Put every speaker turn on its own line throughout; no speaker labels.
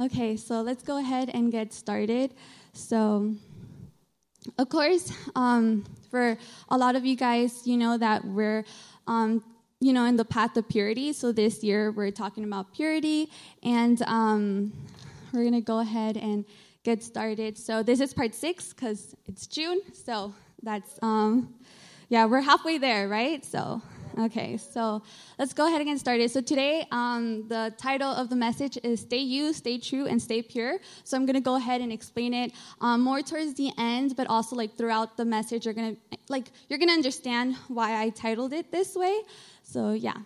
Okay, so let's go ahead and get started. So, of course, um, for a lot of you guys, you know that we're, um, you know, in the path of purity. So this year we're talking about purity, and um, we're gonna go ahead and get started. So this is part six because it's June. So that's um, yeah, we're halfway there, right? So Okay, so let's go ahead and get started. So today, um, the title of the message is "Stay You, Stay True, and Stay Pure." So I'm gonna go ahead and explain it um, more towards the end, but also like throughout the message, you're gonna like you're gonna understand why I titled it this way. So yeah.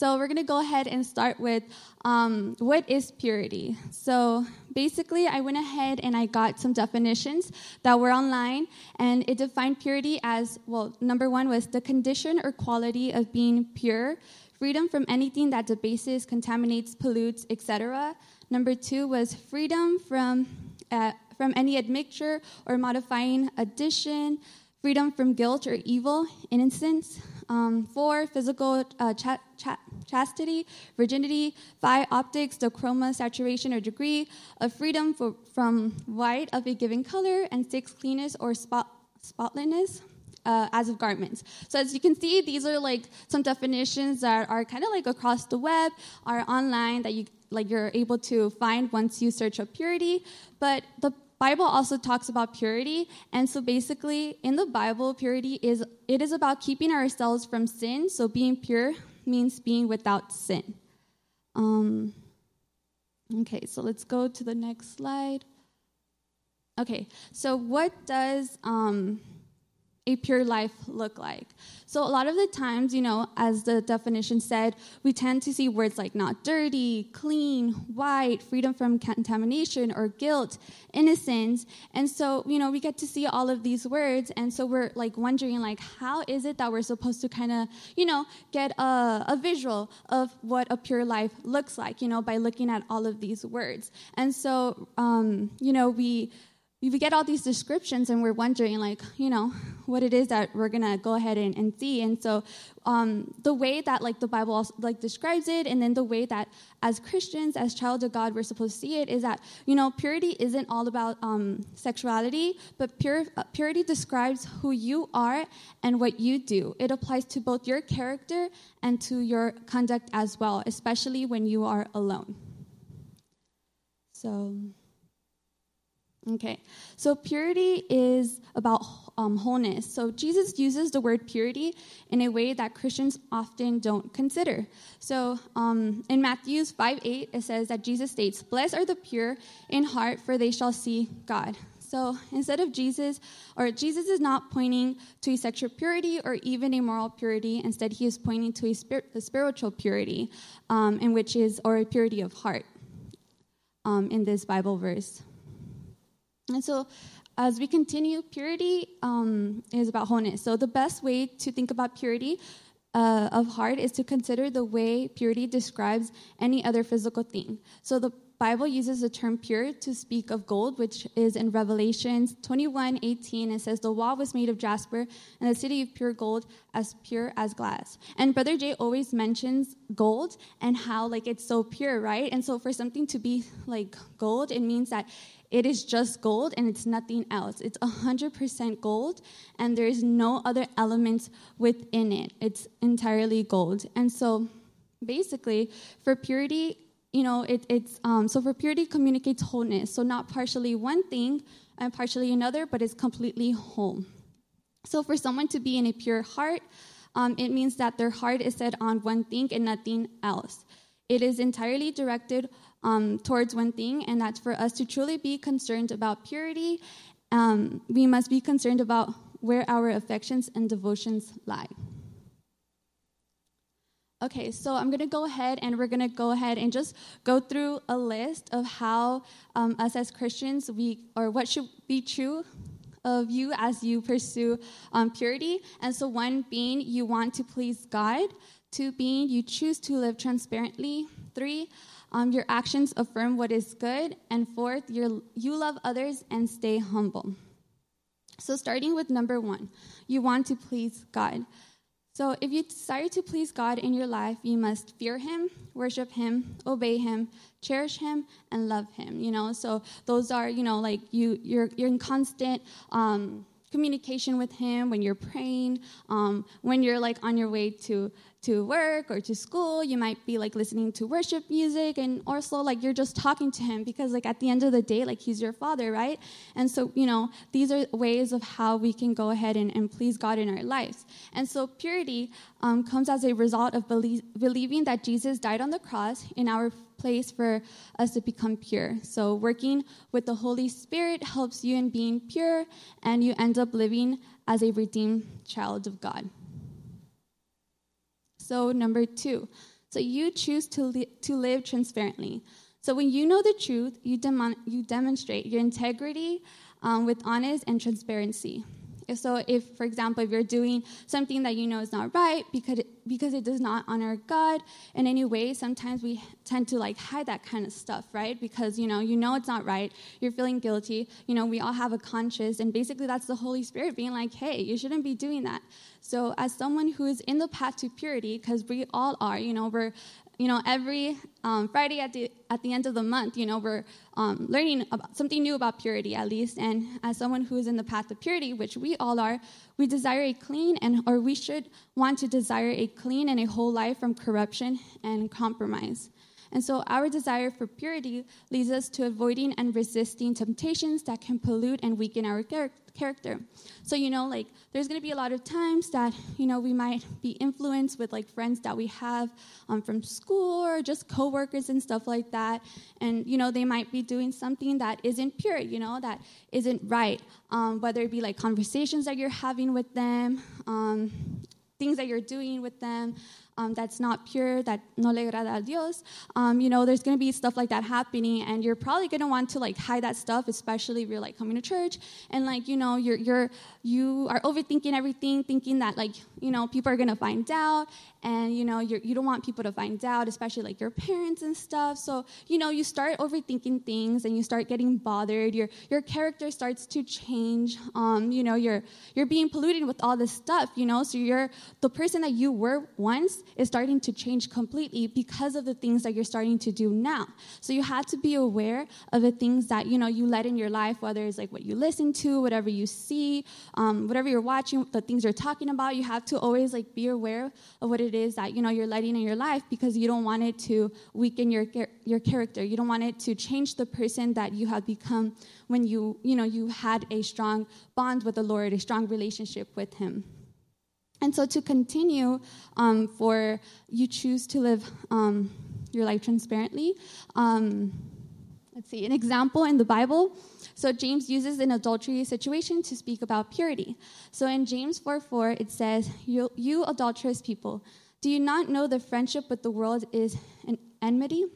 So we're gonna go ahead and start with um, what is purity. So basically, I went ahead and I got some definitions that were online, and it defined purity as well. Number one was the condition or quality of being pure, freedom from anything that debases, contaminates, pollutes, etc. Number two was freedom from uh, from any admixture or modifying addition, freedom from guilt or evil, innocence. Um, four, physical uh, cha- cha- chastity, virginity. Five, optics, the chroma, saturation, or degree of freedom for, from white of a given color. And six, cleanness or spot, spotlessness. Uh, as of garments. So as you can see, these are like some definitions that are kind of like across the web, are online that you like you're able to find once you search up purity. But the Bible also talks about purity, and so basically in the Bible, purity is it is about keeping ourselves from sin. So being pure means being without sin. Um, okay, so let's go to the next slide. Okay, so what does um, a pure life look like? So, a lot of the times, you know, as the definition said, we tend to see words like not dirty, clean, white, freedom from contamination or guilt, innocence. And so, you know, we get to see all of these words. And so we're like wondering, like, how is it that we're supposed to kind of, you know, get a, a visual of what a pure life looks like, you know, by looking at all of these words. And so, um, you know, we we get all these descriptions and we're wondering like you know what it is that we're gonna go ahead and, and see. And so um, the way that like the bible also, like describes it and then the way that as christians as child of god we're supposed to see it is that you know purity isn't all about um, sexuality but pure, uh, purity describes who you are and what you do. It applies to both your character and to your conduct as well especially when you are alone. So Okay, so purity is about um, wholeness. So Jesus uses the word purity in a way that Christians often don't consider. So um, in Matthew 5 8, it says that Jesus states, Blessed are the pure in heart, for they shall see God. So instead of Jesus, or Jesus is not pointing to a sexual purity or even a moral purity. Instead, he is pointing to a, spir- a spiritual purity, um, in which is, or a purity of heart um, in this Bible verse. And so, as we continue, purity um, is about wholeness. So, the best way to think about purity uh, of heart is to consider the way purity describes any other physical thing. So, the Bible uses the term pure to speak of gold, which is in Revelations 21 18. It says, The wall was made of jasper, and the city of pure gold, as pure as glass. And Brother Jay always mentions gold and how, like, it's so pure, right? And so, for something to be like gold, it means that it is just gold and it's nothing else. It's 100% gold and there is no other elements within it. It's entirely gold. And so basically, for purity, you know, it, it's um, so for purity communicates wholeness. So not partially one thing and partially another, but it's completely whole. So for someone to be in a pure heart, um, it means that their heart is set on one thing and nothing else. It is entirely directed um, towards one thing, and that's for us to truly be concerned about purity. Um, we must be concerned about where our affections and devotions lie. Okay, so I'm going to go ahead and we're going to go ahead and just go through a list of how um, us as Christians, we or what should be true of you as you pursue um, purity. And so, one being you want to please God, two being you choose to live transparently, three, um, your actions affirm what is good. And fourth, you love others and stay humble. So, starting with number one, you want to please God. So, if you desire to please God in your life, you must fear Him, worship Him, obey Him, cherish Him, and love Him. You know, so those are you know like you you're you're in constant. Um, communication with him when you're praying um, when you're like on your way to to work or to school you might be like listening to worship music and also like you're just talking to him because like at the end of the day like he's your father right? And so you know these are ways of how we can go ahead and, and please god in our lives. And so purity um, comes as a result of belie- believing that jesus died on the cross in our place for us to become pure so working with the holy spirit helps you in being pure and you end up living as a redeemed child of god so, number two, so you choose to, li- to live transparently. So, when you know the truth, you, demon- you demonstrate your integrity um, with honest and transparency. So, if, for example, if you're doing something that you know is not right because it, because it does not honor God in any way, sometimes we tend to like hide that kind of stuff, right? Because you know, you know it's not right. You're feeling guilty. You know, we all have a conscience, and basically that's the Holy Spirit being like, "Hey, you shouldn't be doing that." So, as someone who is in the path to purity, because we all are, you know, we're you know, every um, Friday at the at the end of the month, you know, we're um, learning about something new about purity, at least. And as someone who is in the path of purity, which we all are, we desire a clean and, or we should want to desire a clean and a whole life from corruption and compromise. And so our desire for purity leads us to avoiding and resisting temptations that can pollute and weaken our character. So, you know, like there's going to be a lot of times that, you know, we might be influenced with like friends that we have um, from school or just coworkers and stuff like that. And, you know, they might be doing something that isn't pure, you know, that isn't right. Um, whether it be like conversations that you're having with them, um, things that you're doing with them, um, that's not pure, that no le agrada a Dios, um, you know, there's going to be stuff like that happening, and you're probably going to want to like hide that stuff, especially if you're like coming to church and like you know you're you're you are overthinking everything, thinking that like you know people are going to find out, and you know you're, you don't want people to find out, especially like your parents and stuff. So you know you start overthinking things, and you start getting bothered. Your your character starts to change. Um, you know you're you're being polluted with all this stuff. You know, so you're the person that you were once is starting to change completely because of the things that you're starting to do now. So you have to be aware of the things that you know you let in your life, whether it's like what you listen to, whatever you see, um, whatever you're watching, the things you're talking about. You have to always like be aware of what it is that you know you're letting in your life because you don't want it to weaken your your character. You don't want it to change the person that you have become when you you know you had a strong bond with the Lord, a strong relationship with Him. And so to continue, um, for you choose to live um, your life transparently. Um, let's see, an example in the Bible. So James uses an adultery situation to speak about purity. So in James 4 4, it says, you, you adulterous people, do you not know the friendship with the world is an enmity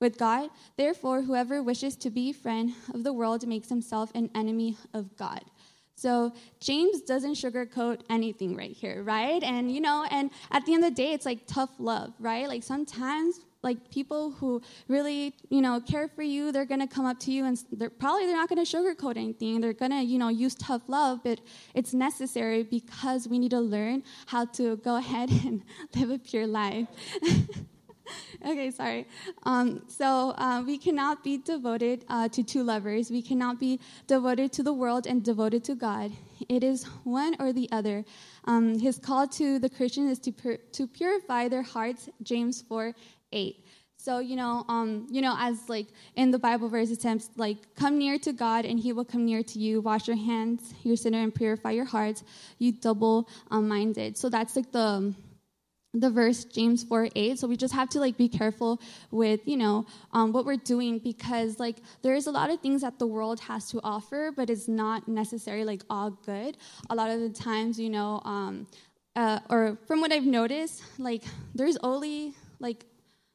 with God? Therefore, whoever wishes to be friend of the world makes himself an enemy of God. So James doesn't sugarcoat anything right here, right? And you know, and at the end of the day, it's like tough love, right? Like sometimes like people who really you know care for you they're going to come up to you and they're probably they're not going to sugarcoat anything they're going to you know use tough love but it's necessary because we need to learn how to go ahead and live a pure life okay, sorry. Um, so uh, we cannot be devoted uh, to two lovers. We cannot be devoted to the world and devoted to God. It is one or the other. Um, his call to the Christian is to, pur- to purify their hearts, James 4 8. So you know, um, you know, as like in the Bible verse, says like, "Come near to God, and He will come near to you. Wash your hands, your sinner, and purify your hearts, you double-minded." So that's like the the verse james 4 8 so we just have to like be careful with you know um, what we're doing because like there's a lot of things that the world has to offer but it's not necessarily like all good. A lot of the times you know um, uh, or from what i've noticed like there's only like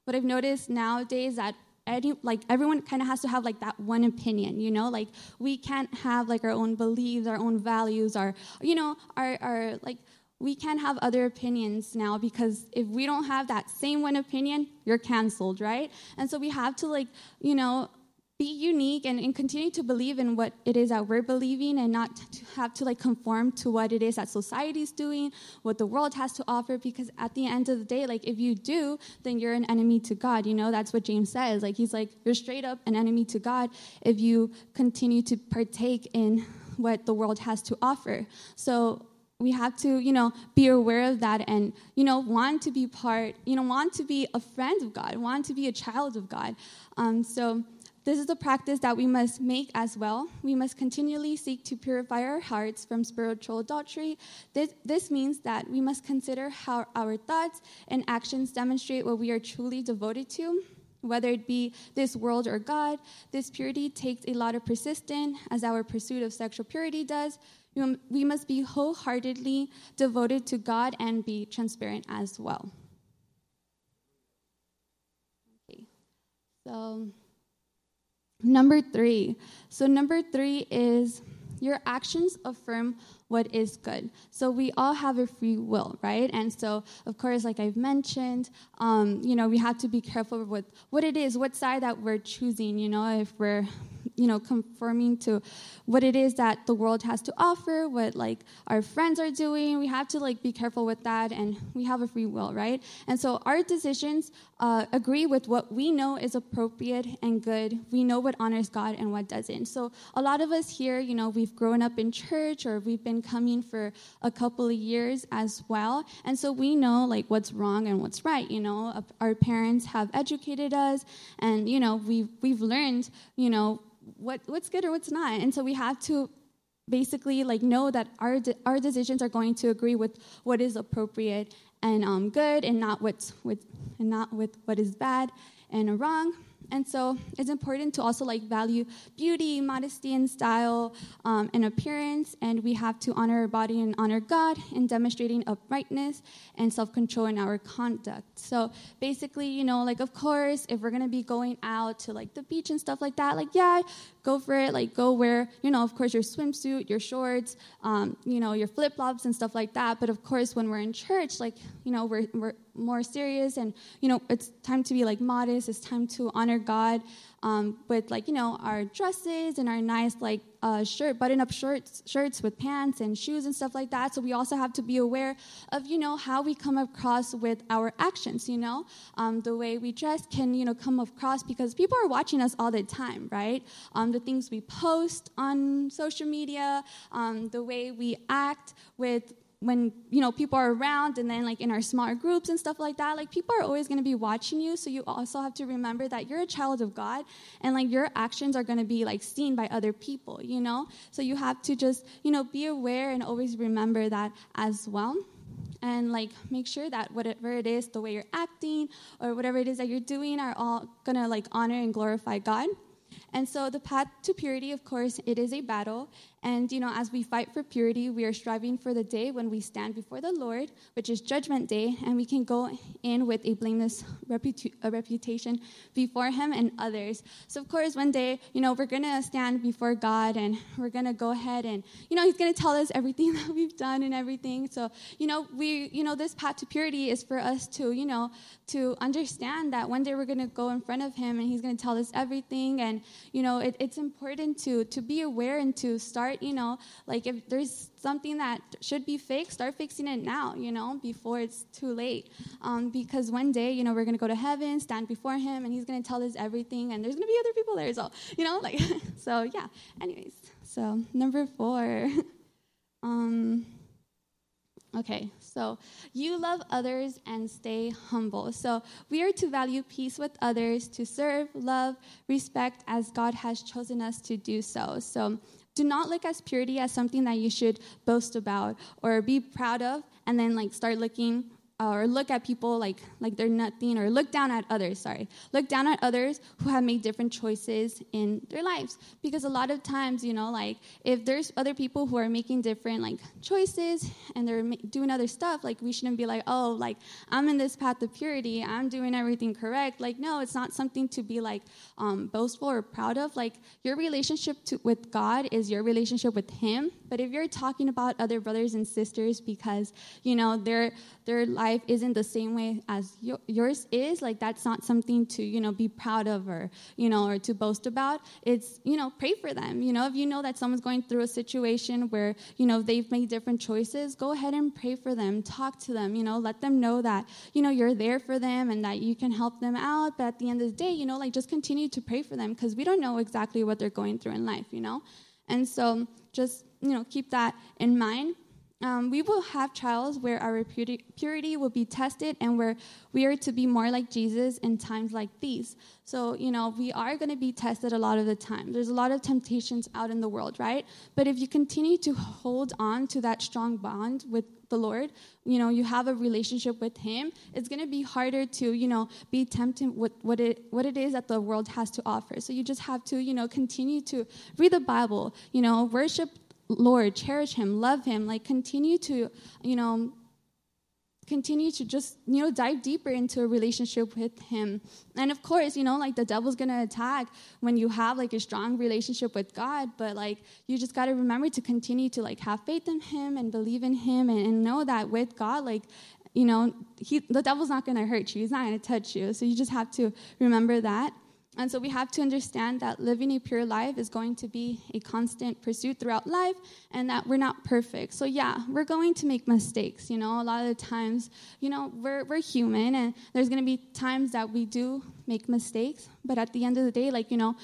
what i've noticed nowadays that any, like everyone kind of has to have like that one opinion you know? Like we can't have like our own beliefs our own values our you know our, our like we can't have other opinions now because if we don't have that same one opinion, you're canceled, right? And so we have to like, you know, be unique and, and continue to believe in what it is that we're believing and not to have to like conform to what it is that society's doing what the world has to offer because at the end of the day like if you do then you're an enemy to god you know? That's what james says. Like he's like you're straight up an enemy to god if you continue to partake in what the world has to offer. So we have to you know be aware of that and you know want to be part you know want to be a friend of god want to be a child of god um, so this is a practice that we must make as well. We must continually seek to purify our hearts from spiritual adultery. This, this means that we must consider how our thoughts and actions demonstrate what we are truly devoted to, whether it be this world or God. This purity takes a lot of persistence, as our pursuit of sexual purity does. We must be wholeheartedly devoted to God and be transparent as well. Okay, so. Number three. So, number three is your actions affirm what is good. So we all have a free will, right? And so, of course, like I've mentioned, um, you know, we have to be careful with what it is, what side that we're choosing. You know, if we're you know, conforming to what it is that the world has to offer, what like our friends are doing. We have to like be careful with that, and we have a free will, right? And so our decisions uh, agree with what we know is appropriate and good. We know what honors God and what doesn't. So a lot of us here, you know, we've grown up in church or we've been coming for a couple of years as well, and so we know like what's wrong and what's right. You know, our parents have educated us, and you know, we've we've learned, you know what, what's good or what's not. And so we have to basically like know that our, de- our decisions are going to agree with what is appropriate and um, good and not what's with and not with what is bad and wrong and so it's important to also like value beauty, modesty, and style um, and appearance. And we have to honor our body and honor God in demonstrating uprightness and self control in our conduct. So basically, you know, like, of course, if we're going to be going out to like the beach and stuff like that, like, yeah, go for it. Like, go wear, you know, of course, your swimsuit, your shorts, um, you know, your flip flops and stuff like that. But of course, when we're in church, like, you know, we're, we're more serious and you know it's time to be like modest it's time to honor god um, with like you know our dresses and our nice like uh, shirt button up shirts shirts with pants and shoes and stuff like that. So we also have to be aware of you know how we come across with our actions you know? Um, the way we dress can you know come across because people are watching us all the time right? Um, the things we post on social media um, the way we act with when you know people are around and then like in our smaller groups and stuff like that like people are always going to be watching you. So you also have to remember that you're a child of god and like your actions are going to be like seen by other people you know? So you have to just you know be aware and always remember that as well. And like make sure that whatever it is the way you're acting or whatever it is that you're doing are all gonna like honor and glorify god. And so the path to purity, of course, it is a battle. And, you know, as we fight for purity, we are striving for the day when we stand before the Lord, which is Judgment Day, and we can go in with a blameless reputa- a reputation before Him and others. So, of course, one day, you know, we're going to stand before God and we're going to go ahead and, you know, He's going to tell us everything that we've done and everything. So, you know, we, you know, this path to purity is for us to, you know, to understand that one day we're going to go in front of Him and He's going to tell us everything. And, you know, it, it's important to, to be aware and to start start, you know, like if there's something that should be fixed, start fixing it now, you know, before it's too late. Um, because one day, you know, we're going to go to heaven, stand before Him, and He's going to tell us everything, and there's going to be other people there as well, you know, like, so yeah. Anyways, so number four. um, Okay, so you love others and stay humble. So we are to value peace with others, to serve, love, respect as God has chosen us to do so. So do not look at purity as something that you should boast about or be proud of and then like start looking or look at people like like they're nothing or look down at others sorry. Look down at others who have made different choices in their lives. Because a lot of times you know like if there's other people who are making different like choices and they're doing other stuff like we shouldn't be like oh like i'm in this path of purity. I'm doing everything correct. Like no it's not something to be like um, boastful or proud of. Like your relationship to, with god is your relationship with him. But if you're talking about other brothers and sisters because you know their their life life isn't the same way as yours is, like that's not something to, you know, be proud of or, you know, or to boast about. It's, you know, pray for them. You know, if you know that someone's going through a situation where, you know, they've made different choices, go ahead and pray for them. Talk to them, you know, let them know that, you know, you're there for them and that you can help them out. But at the end of the day, you know, like just continue to pray for them because we don't know exactly what they're going through in life, you know? And so just, you know, keep that in mind. Um, we will have trials where our purity will be tested and where we are to be more like Jesus in times like these. So, you know, we are going to be tested a lot of the time. There's a lot of temptations out in the world, right? But if you continue to hold on to that strong bond with the Lord, you know, you have a relationship with Him, it's going to be harder to, you know, be tempted with what it, what it is that the world has to offer. So you just have to, you know, continue to read the Bible, you know, worship Lord, cherish him, love him, like continue to, you know, continue to just, you know, dive deeper into a relationship with him. And of course, you know, like the devil's going to attack when you have like a strong relationship with God, but like you just got to remember to continue to like have faith in him and believe in him and, and know that with God, like you know, he, the devil's not going to hurt you. He's not going to touch you. So you just have to remember that. And so we have to understand that living a pure life is going to be a constant pursuit throughout life and that we're not perfect. So, yeah, we're going to make mistakes. You know, a lot of the times, you know, we're, we're human and there's going to be times that we do make mistakes. But at the end of the day, like, you know,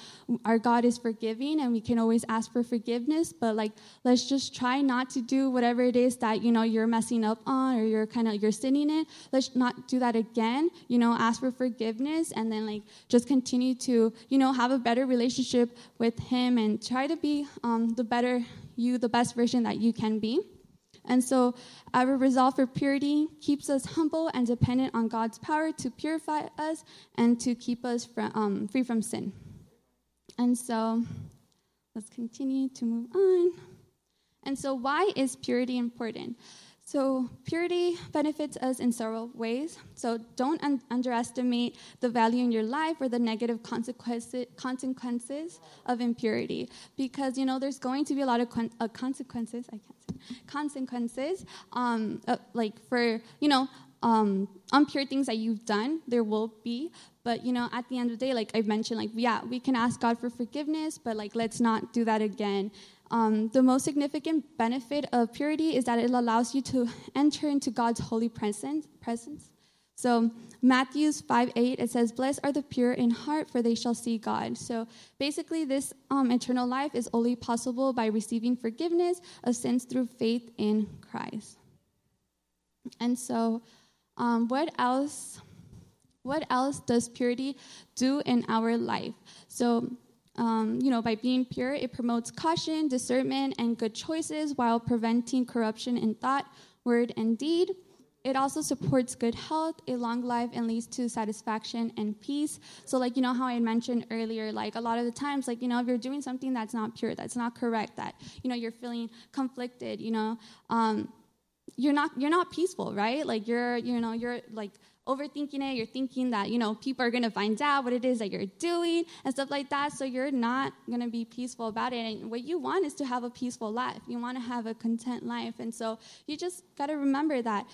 our God is forgiving and we can always ask for forgiveness. But, like, let's just try not to do whatever it is that, you know, you're messing up on or you're kind of, you're sinning in. Let's not do that again. You know, ask for forgiveness and then, like, just continue to, you know, have a better relationship with Him and try to be um, the better you, the best version that you can be. And so, our resolve for purity keeps us humble and dependent on God's power to purify us and to keep us from, um, free from sin. And so, let's continue to move on. And so, why is purity important? So, purity benefits us in several ways. So, don't un- underestimate the value in your life or the negative consequences, consequences of impurity. Because, you know, there's going to be a lot of con- uh, consequences, I can't say, consequences, um, uh, like for, you know, um, unpure things that you've done, there will be. But, you know, at the end of the day, like I've mentioned, like, yeah, we can ask God for forgiveness, but, like, let's not do that again. Um, the most significant benefit of purity is that it allows you to enter into God's holy presence. presence. So Matthew's 5 8, it says, Blessed are the pure in heart, for they shall see God. So basically, this um, eternal life is only possible by receiving forgiveness of sins through faith in Christ. And so, um, what else? What else does purity do in our life? So um, you know, by being pure, it promotes caution, discernment, and good choices while preventing corruption in thought, word, and deed. It also supports good health, a long life, and leads to satisfaction and peace. So, like, you know, how I mentioned earlier, like, a lot of the times, like, you know, if you're doing something that's not pure, that's not correct, that, you know, you're feeling conflicted, you know, um, you're not you're not peaceful right like you're you know you're like overthinking it. You're thinking that, you know, people are going to find out what it is that you're doing and stuff like that. So you're not going to be peaceful about it. And what you want is to have a peaceful life. You want to have a content life. And so you just got to remember that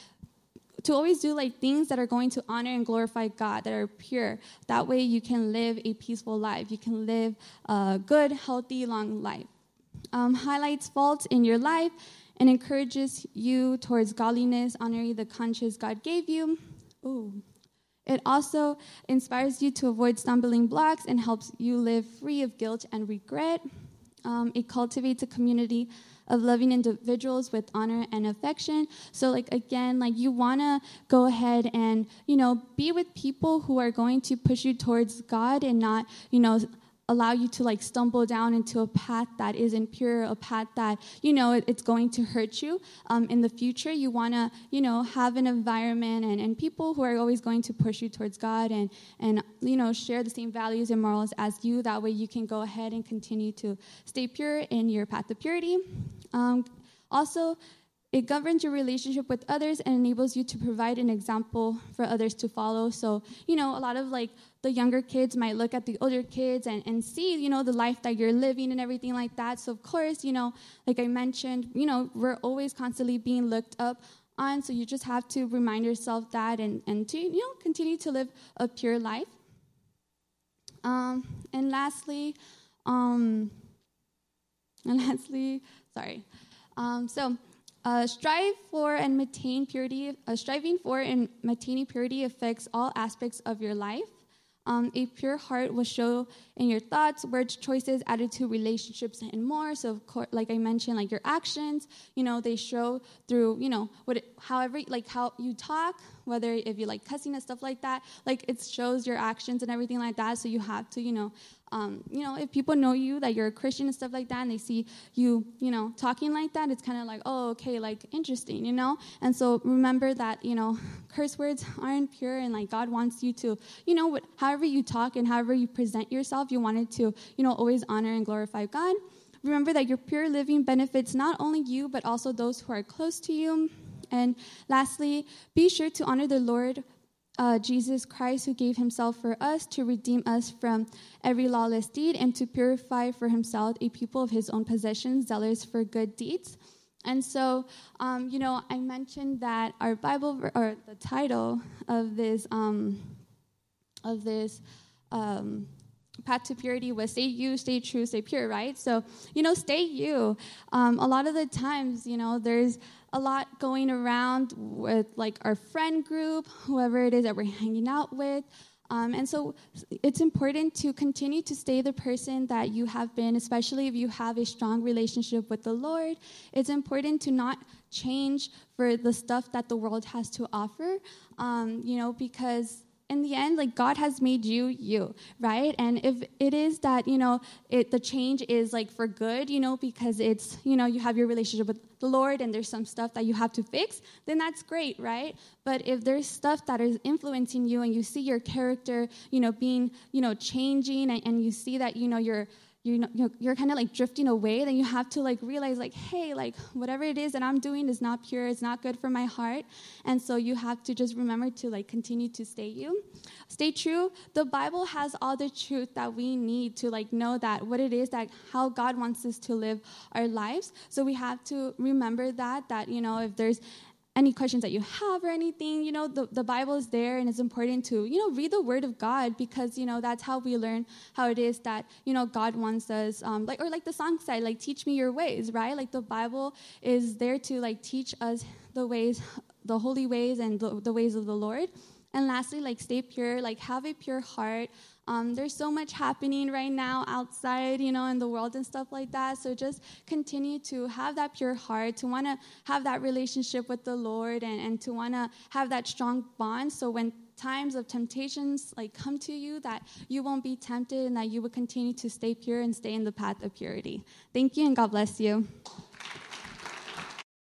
to always do like things that are going to honor and glorify God, that are pure. That way you can live a peaceful life. You can live a good, healthy, long life. Um, highlights faults in your life and encourages you towards godliness, honoring the conscience God gave you. Ooh. It also inspires you to avoid stumbling blocks and helps you live free of guilt and regret. Um, it cultivates a community of loving individuals with honor and affection. So, like, again, like you want to go ahead and, you know, be with people who are going to push you towards God and not, you know, allow you to like stumble down into a path that isn't pure, a path that, you know, it, it's going to hurt you um, in the future. You want to, you know, have an environment and, and people who are always going to push you towards God and, and, you know, share the same values and morals as you. That way you can go ahead and continue to stay pure in your path of purity. Um, also, it governs your relationship with others and enables you to provide an example for others to follow. So, you know, a lot of like the younger kids might look at the older kids and, and see, you know, the life that you're living and everything like that. So, of course, you know, like I mentioned, you know, we're always constantly being looked up on. So you just have to remind yourself that and, and to, you know, continue to live a pure life. Um, and lastly, um, and lastly, sorry. Um, so, uh, strive for and maintain purity. Uh, striving for and maintaining purity affects all aspects of your life. Um, a pure heart will show in your thoughts, words, choices, attitude, relationships, and more. So, of course, like I mentioned, like your actions, you know, they show through, you know, what, however, like how you talk, whether if you like cussing and stuff like that, like it shows your actions and everything like that. So you have to, you know, um, you know, if people know you that you're a Christian and stuff like that, and they see you, you know, talking like that, it's kind of like, oh, okay, like interesting, you know. And so remember that, you know, curse words aren't pure, and like God wants you to, you know, what, however you talk and however you present yourself, you wanted to, you know, always honor and glorify God. Remember that your pure living benefits not only you but also those who are close to you. And lastly, be sure to honor the Lord uh, Jesus Christ, who gave himself for us to redeem us from every lawless deed and to purify for himself a people of his own possession, zealous for good deeds. And so, um, you know, I mentioned that our Bible, or the title of this, um, of this, um, path to purity was stay you, stay true, stay pure, right? So, you know, stay you. Um, a lot of the times, you know, there's a lot going around with like our friend group, whoever it is that we're hanging out with. Um, and so it's important to continue to stay the person that you have been, especially if you have a strong relationship with the Lord. It's important to not change for the stuff that the world has to offer, um, you know, because in the end, like God has made you you, right? And if it is that, you know, it the change is like for good, you know, because it's, you know, you have your relationship with the Lord and there's some stuff that you have to fix, then that's great, right? But if there's stuff that is influencing you and you see your character, you know, being, you know, changing and, and you see that, you know, you're you know, you're, you're kind of like drifting away, then you have to like realize like, hey, like whatever it is that I'm doing is not pure, it's not good for my heart. And so you have to just remember to like continue to stay you. Stay true. The Bible has all the truth that we need to like know that what it is that how God wants us to live our lives. So we have to remember that, that, you know, if there's any questions that you have or anything, you know, the, the Bible is there and it's important to, you know, read the Word of God because, you know, that's how we learn how it is that, you know, God wants us, um, like, or like the song said, like, teach me your ways, right? Like, the Bible is there to, like, teach us the ways, the holy ways and the, the ways of the Lord. And lastly, like, stay pure, like, have a pure heart. Um, there's so much happening right now outside, you know, in the world and stuff like that. So just continue to have that pure heart, to want to have that relationship with the Lord, and, and to want to have that strong bond. So when times of temptations like come to you, that you won't be tempted, and that you will continue to stay pure and stay in the path of purity. Thank you, and God bless you.